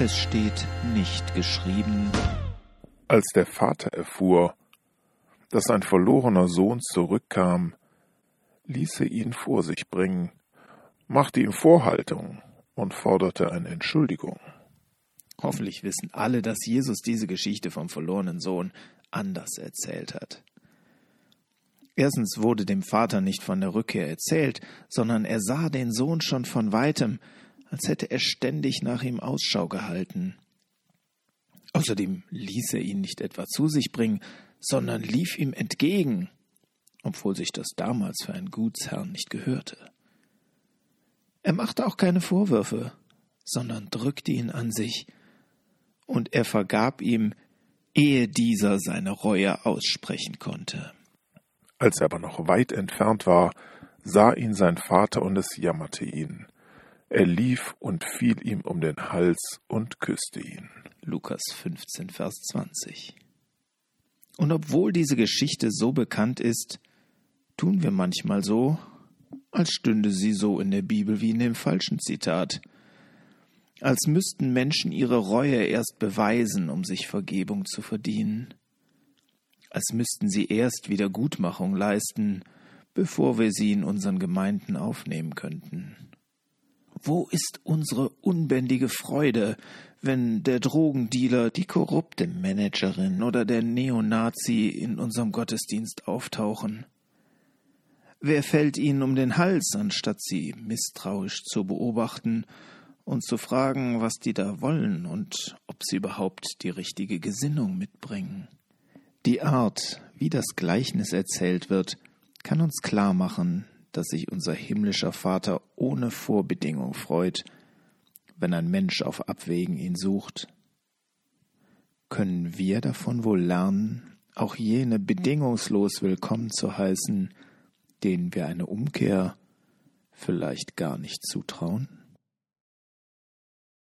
Es steht nicht geschrieben. Als der Vater erfuhr, dass sein verlorener Sohn zurückkam, ließ er ihn vor sich bringen, machte ihm Vorhaltung und forderte eine Entschuldigung. Hoffentlich wissen alle, dass Jesus diese Geschichte vom verlorenen Sohn anders erzählt hat. Erstens wurde dem Vater nicht von der Rückkehr erzählt, sondern er sah den Sohn schon von weitem, als hätte er ständig nach ihm Ausschau gehalten. Außerdem ließ er ihn nicht etwa zu sich bringen, sondern lief ihm entgegen, obwohl sich das damals für einen Gutsherrn nicht gehörte. Er machte auch keine Vorwürfe, sondern drückte ihn an sich, und er vergab ihm, ehe dieser seine Reue aussprechen konnte. Als er aber noch weit entfernt war, sah ihn sein Vater und es jammerte ihn. Er lief und fiel ihm um den Hals und küsste ihn. Lukas 15, Vers 20. Und obwohl diese Geschichte so bekannt ist, tun wir manchmal so, als stünde sie so in der Bibel wie in dem falschen Zitat, als müssten Menschen ihre Reue erst beweisen, um sich Vergebung zu verdienen, als müssten sie erst Wiedergutmachung leisten, bevor wir sie in unseren Gemeinden aufnehmen könnten. Wo ist unsere unbändige Freude, wenn der Drogendealer, die korrupte Managerin oder der Neonazi in unserem Gottesdienst auftauchen? Wer fällt ihnen um den Hals, anstatt sie misstrauisch zu beobachten und zu fragen, was die da wollen und ob sie überhaupt die richtige Gesinnung mitbringen? Die Art, wie das Gleichnis erzählt wird, kann uns klar machen, dass sich unser himmlischer Vater ohne Vorbedingung freut, wenn ein Mensch auf Abwägen ihn sucht. Können wir davon wohl lernen, auch jene bedingungslos willkommen zu heißen, denen wir eine Umkehr vielleicht gar nicht zutrauen?